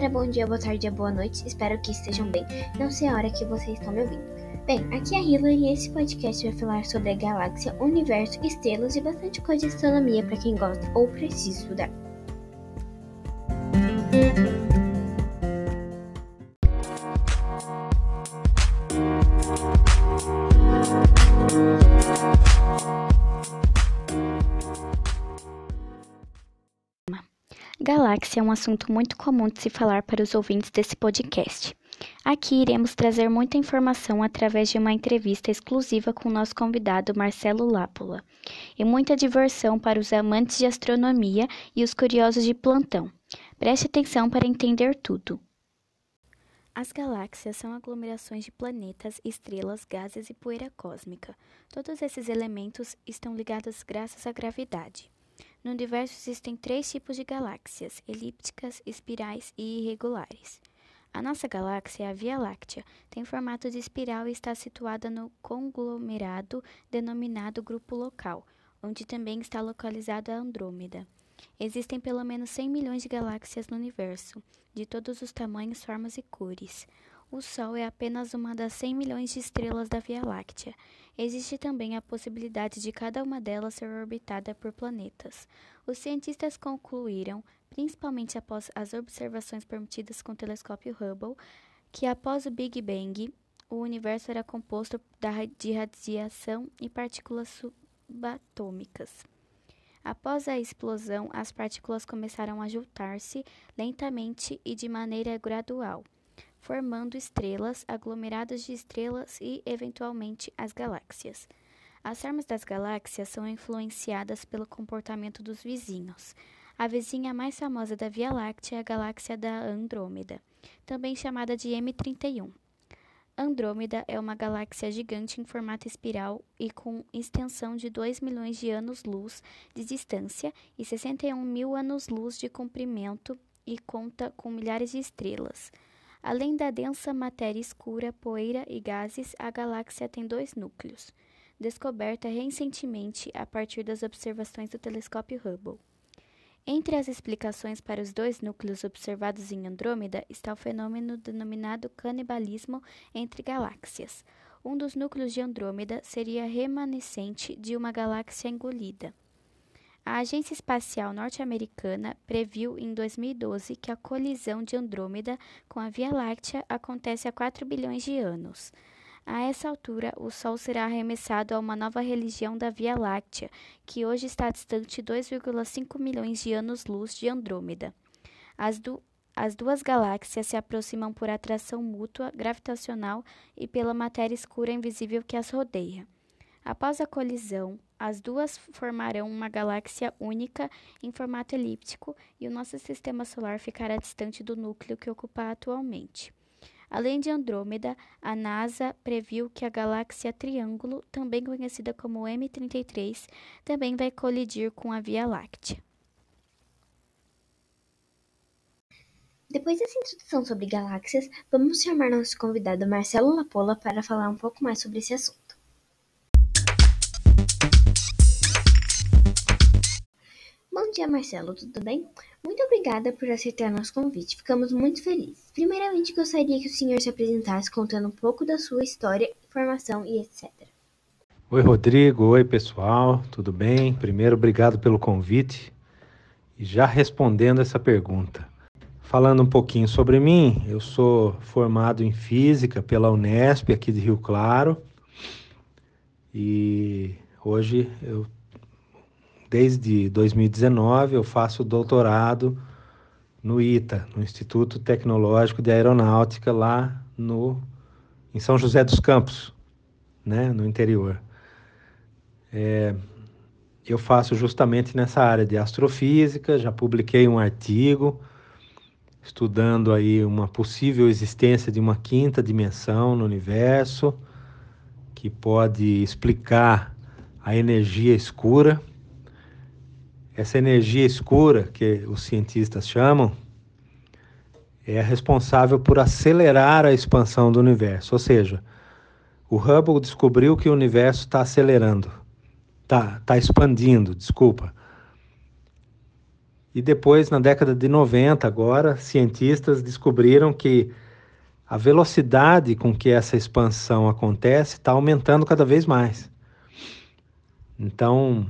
galera, bom dia, boa tarde, boa noite. Espero que estejam bem. Não sei a hora que vocês estão me ouvindo. Bem, aqui é a Hila e esse podcast vai falar sobre a galáxia, universo, estrelas e bastante coisa de astronomia para quem gosta ou precisa estudar. Galáxia é um assunto muito comum de se falar para os ouvintes desse podcast. Aqui iremos trazer muita informação através de uma entrevista exclusiva com o nosso convidado Marcelo Lápula e muita diversão para os amantes de astronomia e os curiosos de plantão. Preste atenção para entender tudo. As galáxias são aglomerações de planetas, estrelas, gases e poeira cósmica. Todos esses elementos estão ligados graças à gravidade. No universo existem três tipos de galáxias: elípticas, espirais e irregulares. A nossa galáxia, a Via Láctea, tem formato de espiral e está situada no conglomerado denominado Grupo Local, onde também está localizada a Andrômeda. Existem pelo menos 100 milhões de galáxias no universo, de todos os tamanhos, formas e cores. O Sol é apenas uma das 100 milhões de estrelas da Via Láctea. Existe também a possibilidade de cada uma delas ser orbitada por planetas. Os cientistas concluíram, principalmente após as observações permitidas com o telescópio Hubble, que após o Big Bang, o universo era composto de radiação e partículas subatômicas. Após a explosão, as partículas começaram a juntar-se lentamente e de maneira gradual formando estrelas, aglomerados de estrelas e, eventualmente, as galáxias. As formas das galáxias são influenciadas pelo comportamento dos vizinhos. A vizinha mais famosa da Via Láctea é a galáxia da Andrômeda, também chamada de M31. Andrômeda é uma galáxia gigante em formato espiral e com extensão de 2 milhões de anos-luz de distância e 61 mil anos-luz de comprimento e conta com milhares de estrelas. Além da densa matéria escura, poeira e gases, a galáxia tem dois núcleos, descoberta recentemente a partir das observações do telescópio Hubble. Entre as explicações para os dois núcleos observados em Andrômeda está o fenômeno denominado canibalismo entre galáxias. Um dos núcleos de Andrômeda seria remanescente de uma galáxia engolida. A Agência Espacial Norte-Americana previu em 2012 que a colisão de Andrômeda com a Via Láctea acontece há 4 bilhões de anos. A essa altura, o Sol será arremessado a uma nova região da Via Láctea, que hoje está distante 2,5 milhões de anos-luz de Andrômeda. As, du as duas galáxias se aproximam por atração mútua, gravitacional e pela matéria escura invisível que as rodeia. Após a colisão, as duas formarão uma galáxia única em formato elíptico e o nosso sistema solar ficará distante do núcleo que ocupa atualmente. Além de Andrômeda, a NASA previu que a galáxia Triângulo, também conhecida como M33, também vai colidir com a Via Láctea. Depois dessa introdução sobre galáxias, vamos chamar nosso convidado Marcelo Lapola para falar um pouco mais sobre esse assunto. Bom dia, Marcelo, tudo bem? Muito obrigada por aceitar nosso convite, ficamos muito felizes. Primeiramente, gostaria que o senhor se apresentasse contando um pouco da sua história, formação e etc. Oi, Rodrigo. Oi, pessoal, tudo bem? Primeiro, obrigado pelo convite. E já respondendo essa pergunta, falando um pouquinho sobre mim, eu sou formado em Física pela Unesp aqui de Rio Claro e hoje eu Desde 2019 eu faço doutorado no ITA, no Instituto Tecnológico de Aeronáutica, lá no, em São José dos Campos, né, no interior. É, eu faço justamente nessa área de astrofísica, já publiquei um artigo estudando aí uma possível existência de uma quinta dimensão no universo que pode explicar a energia escura essa energia escura que os cientistas chamam é responsável por acelerar a expansão do universo. Ou seja, o Hubble descobriu que o universo está acelerando, está tá expandindo, desculpa. E depois, na década de 90, agora, cientistas descobriram que a velocidade com que essa expansão acontece está aumentando cada vez mais. Então,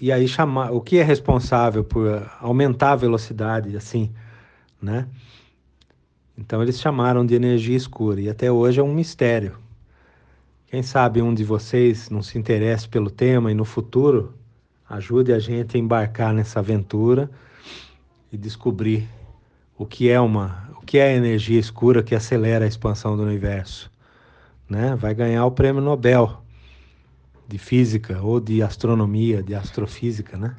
e aí chamar, o que é responsável por aumentar a velocidade assim, né? Então eles chamaram de energia escura e até hoje é um mistério. Quem sabe um de vocês não se interesse pelo tema e no futuro ajude a gente a embarcar nessa aventura e descobrir o que é uma, o que é a energia escura que acelera a expansão do universo, né? Vai ganhar o prêmio Nobel de física ou de astronomia, de astrofísica, né?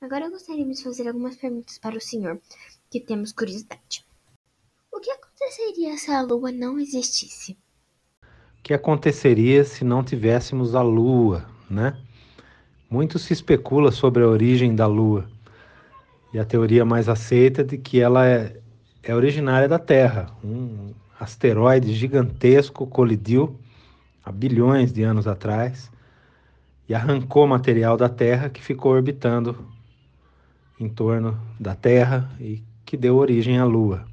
Agora gostaríamos de fazer algumas perguntas para o senhor, que temos curiosidade. O que aconteceria se a Lua não existisse? O que aconteceria se não tivéssemos a Lua, né? Muito se especula sobre a origem da Lua. E a teoria mais aceita é de que ela é, é originária da Terra, um, asteroide gigantesco colidiu há bilhões de anos atrás e arrancou material da Terra que ficou orbitando em torno da Terra e que deu origem à Lua.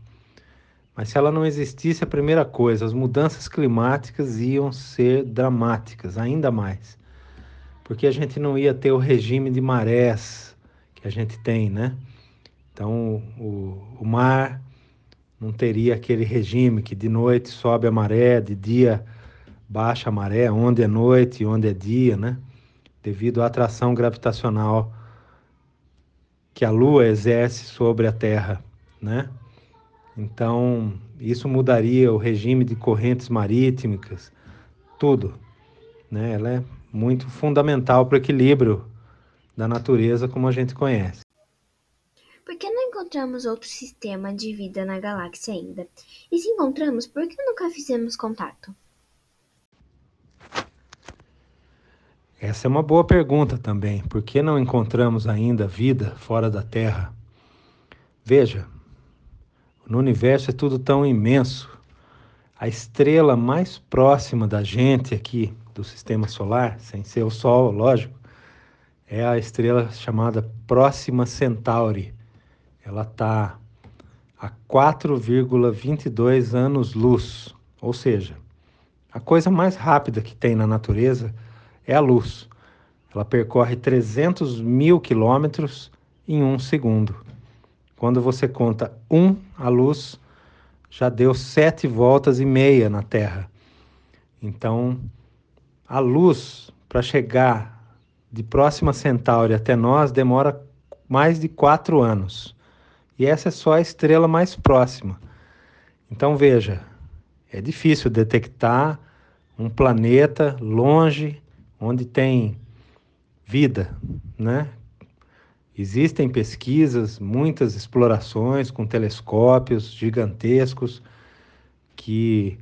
Mas se ela não existisse, a primeira coisa, as mudanças climáticas iam ser dramáticas, ainda mais. Porque a gente não ia ter o regime de marés que a gente tem, né? Então, o, o mar não teria aquele regime que de noite sobe a maré, de dia baixa a maré, onde é noite onde é dia, né? Devido à atração gravitacional que a Lua exerce sobre a Terra, né? Então, isso mudaria o regime de correntes marítimas, tudo, né? Ela é muito fundamental para o equilíbrio da natureza como a gente conhece. Por que não encontramos outro sistema de vida na galáxia ainda? E se encontramos, por que nunca fizemos contato? Essa é uma boa pergunta também. Por que não encontramos ainda vida fora da Terra? Veja, no universo é tudo tão imenso. A estrela mais próxima da gente aqui do sistema solar, sem ser o Sol, lógico, é a estrela chamada Próxima Centauri, ela está a 4,22 anos-luz, ou seja, a coisa mais rápida que tem na natureza é a luz. Ela percorre 300 mil quilômetros em um segundo. Quando você conta um, a luz já deu sete voltas e meia na Terra. Então, a luz para chegar de Próxima Centauri até nós demora mais de quatro anos. E essa é só a estrela mais próxima. Então veja, é difícil detectar um planeta longe onde tem vida, né? Existem pesquisas, muitas explorações com telescópios gigantescos que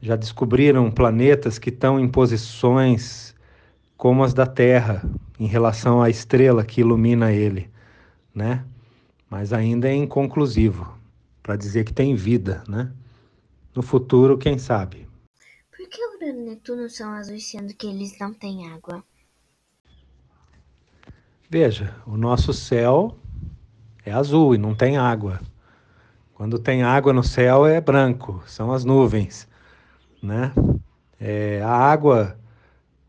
já descobriram planetas que estão em posições como as da Terra em relação à estrela que ilumina ele, né? Mas ainda é inconclusivo para dizer que tem vida, né? No futuro, quem sabe? Por que Urano e Netuno são azuis sendo que eles não têm água? Veja, o nosso céu é azul e não tem água. Quando tem água no céu é branco, são as nuvens, né? É, a água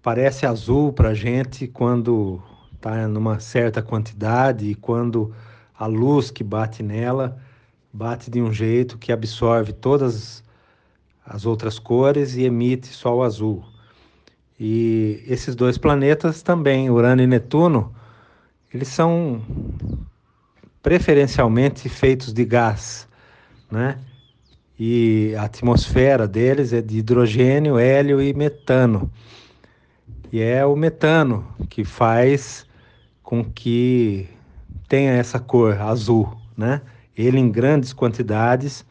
parece azul para a gente quando está numa certa quantidade e quando a luz que bate nela bate de um jeito que absorve todas as outras cores e emite só o azul. E esses dois planetas também, Urano e Netuno, eles são preferencialmente feitos de gás, né? E a atmosfera deles é de hidrogênio, hélio e metano. E é o metano que faz com que tenha essa cor azul, né? Ele em grandes quantidades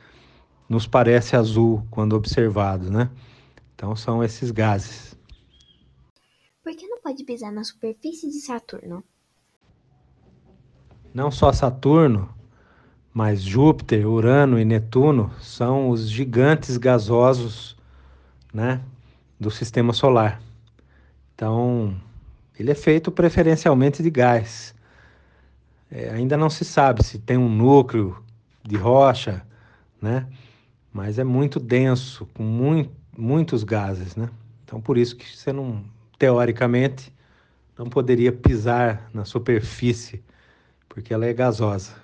nos parece azul quando observado, né? Então são esses gases. Por que não pode pisar na superfície de Saturno? Não só Saturno, mas Júpiter, Urano e Netuno são os gigantes gasosos, né, do sistema solar. Então, ele é feito preferencialmente de gás. É, ainda não se sabe se tem um núcleo de rocha, né? Mas é muito denso, com muito, muitos gases, né? Então, por isso que você não, teoricamente, não poderia pisar na superfície, porque ela é gasosa.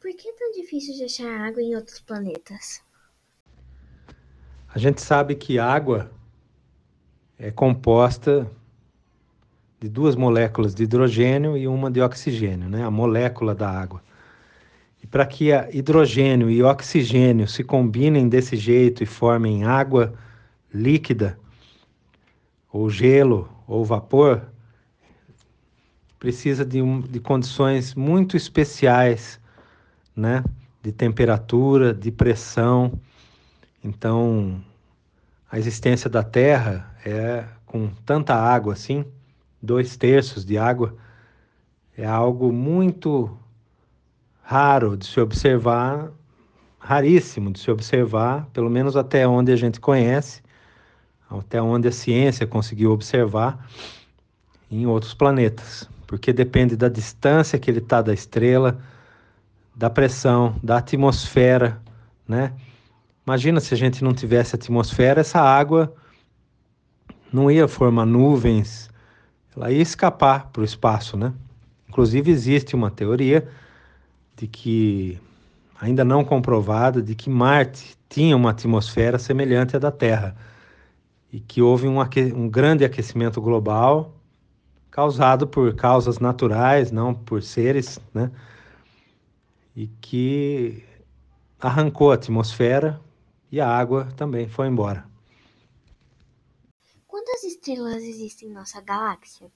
Por que é tão difícil de achar água em outros planetas? A gente sabe que água é composta de duas moléculas de hidrogênio e uma de oxigênio, né? A molécula da água. E para que hidrogênio e oxigênio se combinem desse jeito e formem água líquida, ou gelo, ou vapor, precisa de, um, de condições muito especiais, né? De temperatura, de pressão. Então, a existência da Terra é com tanta água assim, dois terços de água, é algo muito raro de se observar, raríssimo de se observar, pelo menos até onde a gente conhece, até onde a ciência conseguiu observar em outros planetas, porque depende da distância que ele está da estrela, da pressão, da atmosfera, né? Imagina se a gente não tivesse atmosfera, essa água não ia formar nuvens, ela ia escapar para o espaço, né? Inclusive existe uma teoria de que, ainda não comprovada, de que Marte tinha uma atmosfera semelhante à da Terra e que houve um, um grande aquecimento global causado por causas naturais, não por seres, né? E que arrancou a atmosfera e a água também foi embora. Quantas estrelas existem em nossa galáxia?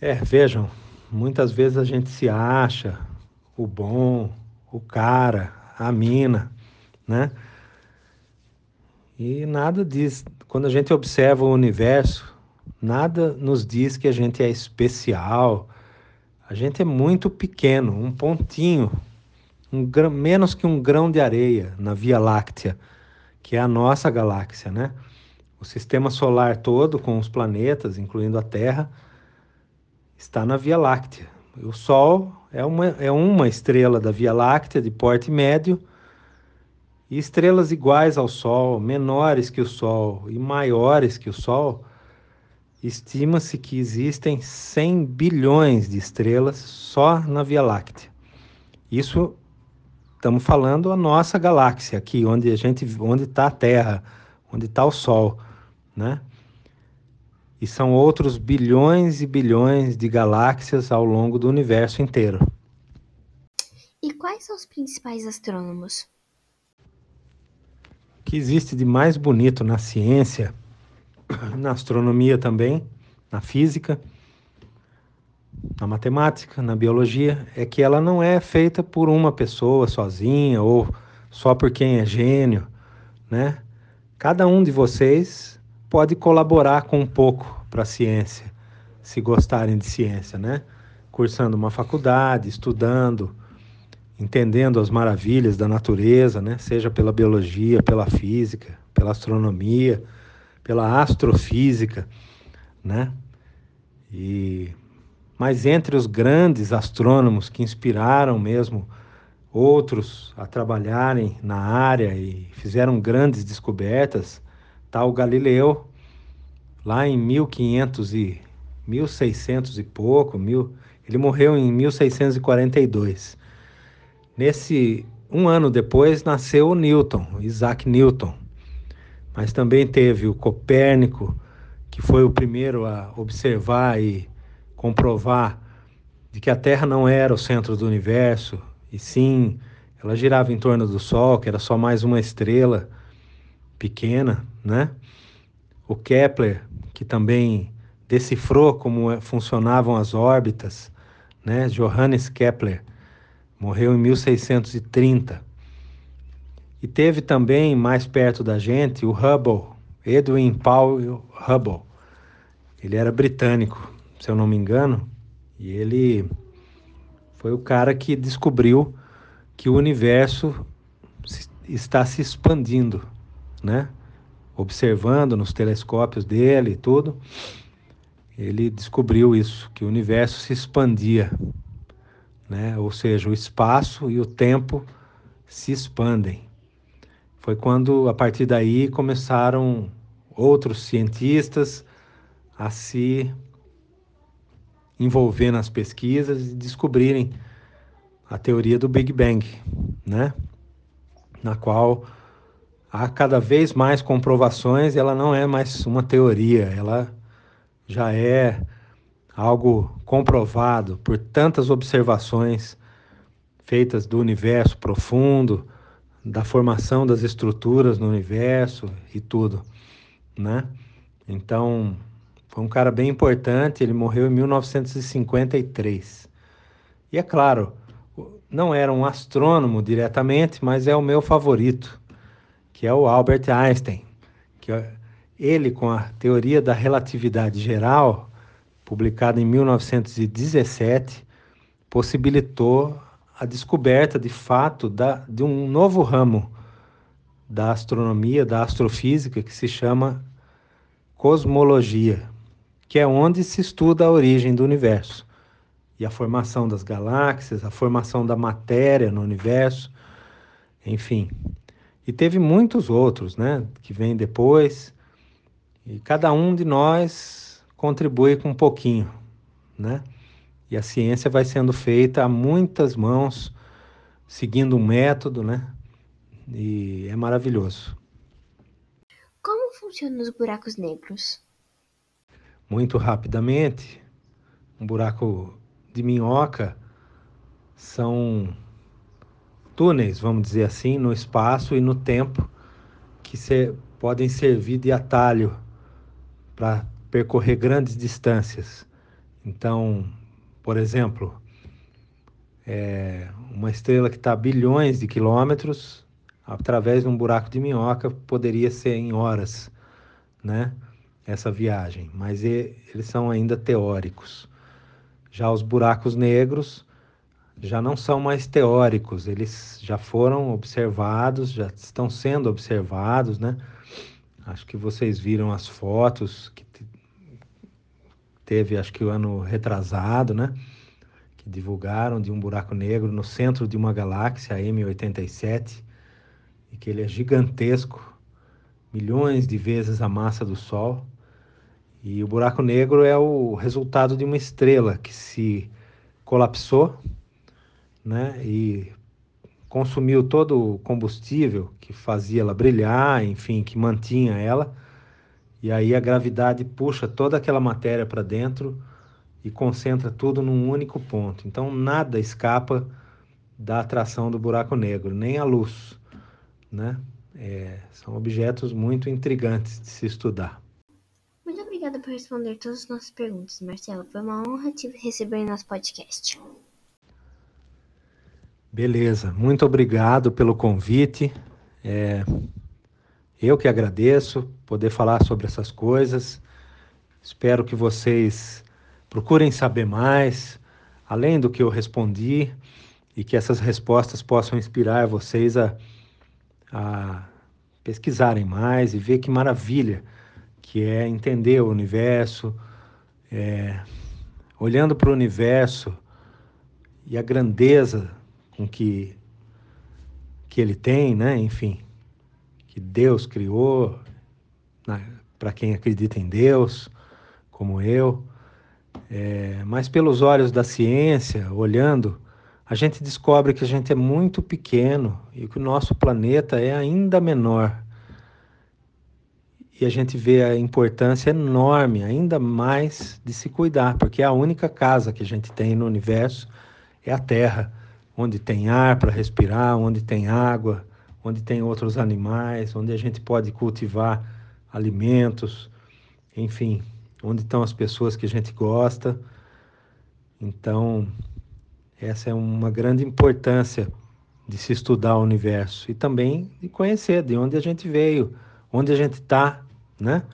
É, vejam, Muitas vezes a gente se acha o bom, o cara, a mina, né? E nada diz, quando a gente observa o universo, nada nos diz que a gente é especial. A gente é muito pequeno, um pontinho, um grão, menos que um grão de areia na Via Láctea, que é a nossa galáxia, né? O sistema solar todo, com os planetas, incluindo a Terra, está na Via Láctea. O Sol é uma, é uma estrela da Via Láctea de porte médio, e estrelas iguais ao Sol, menores que o Sol e maiores que o Sol, estima-se que existem 100 bilhões de estrelas só na Via Láctea. Isso estamos falando a nossa galáxia aqui, onde a gente, onde está a Terra, onde está o Sol, né? e são outros bilhões e bilhões de galáxias ao longo do universo inteiro. E quais são os principais astrônomos? O que existe de mais bonito na ciência, na astronomia também, na física, na matemática, na biologia, é que ela não é feita por uma pessoa sozinha ou só por quem é gênio, né? Cada um de vocês pode colaborar com um pouco para a ciência, se gostarem de ciência, né? Cursando uma faculdade, estudando, entendendo as maravilhas da natureza, né? Seja pela biologia, pela física, pela astronomia, pela astrofísica, né? E mas entre os grandes astrônomos que inspiraram mesmo outros a trabalharem na área e fizeram grandes descobertas, Está o Galileu, lá em 1500 e 1600 e pouco, mil, ele morreu em 1642. Nesse um ano depois nasceu o Newton, Isaac Newton. Mas também teve o Copérnico, que foi o primeiro a observar e comprovar de que a Terra não era o centro do universo, e sim ela girava em torno do Sol, que era só mais uma estrela pequena, né? O Kepler, que também decifrou como é, funcionavam as órbitas, né? Johannes Kepler morreu em 1630. E teve também mais perto da gente o Hubble, Edwin Paul Hubble. Ele era britânico, se eu não me engano, e ele foi o cara que descobriu que o universo está se expandindo né? observando nos telescópios dele e tudo, ele descobriu isso, que o universo se expandia, né? ou seja, o espaço e o tempo se expandem. Foi quando, a partir daí, começaram outros cientistas a se envolver nas pesquisas e descobrirem a teoria do Big Bang, né? Na qual há cada vez mais comprovações e ela não é mais uma teoria, ela já é algo comprovado por tantas observações feitas do universo profundo, da formação das estruturas no universo e tudo, né? Então, foi um cara bem importante, ele morreu em 1953. E é claro, não era um astrônomo diretamente, mas é o meu favorito, que é o Albert Einstein, que ele com a teoria da relatividade geral, publicada em 1917, possibilitou a descoberta de fato da, de um novo ramo da astronomia, da astrofísica, que se chama cosmologia que é onde se estuda a origem do universo e a formação das galáxias, a formação da matéria no universo, enfim. E teve muitos outros, né, que vêm depois, e cada um de nós contribui com um pouquinho, né? E a ciência vai sendo feita a muitas mãos, seguindo um método, né? E é maravilhoso. Como funcionam os buracos negros? Muito rapidamente. Um buraco de minhoca são túneis, vamos dizer assim, no espaço e no tempo que se, podem servir de atalho para percorrer grandes distâncias. Então, por exemplo, é, uma estrela que está a bilhões de quilômetros, através de um buraco de minhoca, poderia ser em horas, né? Essa viagem, mas eles são ainda teóricos. Já os buracos negros já não são mais teóricos, eles já foram observados, já estão sendo observados, né? Acho que vocês viram as fotos que teve, acho que o ano retrasado, né? Que divulgaram de um buraco negro no centro de uma galáxia, a M87, e que ele é gigantesco, milhões de vezes a massa do Sol. E o buraco negro é o resultado de uma estrela que se colapsou, né? E consumiu todo o combustível que fazia ela brilhar, enfim, que mantinha ela. E aí a gravidade puxa toda aquela matéria para dentro e concentra tudo num único ponto. Então nada escapa da atração do buraco negro, nem a luz, né? É, são objetos muito intrigantes de se estudar obrigada por responder todas as nossas perguntas, Marcelo. Foi uma honra te receber em nosso podcast. Beleza, muito obrigado pelo convite. É, eu que agradeço poder falar sobre essas coisas. Espero que vocês procurem saber mais, além do que eu respondi, e que essas respostas possam inspirar vocês a, a pesquisarem mais e ver que maravilha que é entender o universo, é, olhando para o universo e a grandeza com que, que ele tem, né? enfim, que Deus criou, para quem acredita em Deus, como eu, é, mas pelos olhos da ciência, olhando, a gente descobre que a gente é muito pequeno e que o nosso planeta é ainda menor a gente vê a importância enorme, ainda mais, de se cuidar, porque a única casa que a gente tem no universo é a Terra, onde tem ar para respirar, onde tem água, onde tem outros animais, onde a gente pode cultivar alimentos, enfim, onde estão as pessoas que a gente gosta. Então, essa é uma grande importância de se estudar o universo e também de conhecer de onde a gente veio, onde a gente está, né?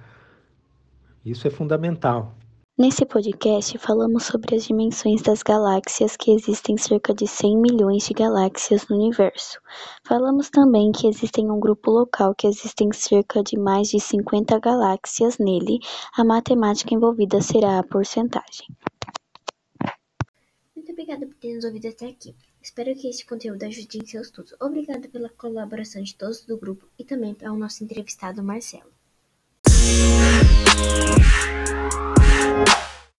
Isso é fundamental. Nesse podcast, falamos sobre as dimensões das galáxias, que existem cerca de 100 milhões de galáxias no universo. Falamos também que existem um grupo local que existem cerca de mais de 50 galáxias nele. A matemática envolvida será a porcentagem. Muito obrigada por ter nos ouvido até aqui. Espero que este conteúdo ajude em seus estudos. Obrigada pela colaboração de todos do grupo e também ao nosso entrevistado Marcelo. Yeah.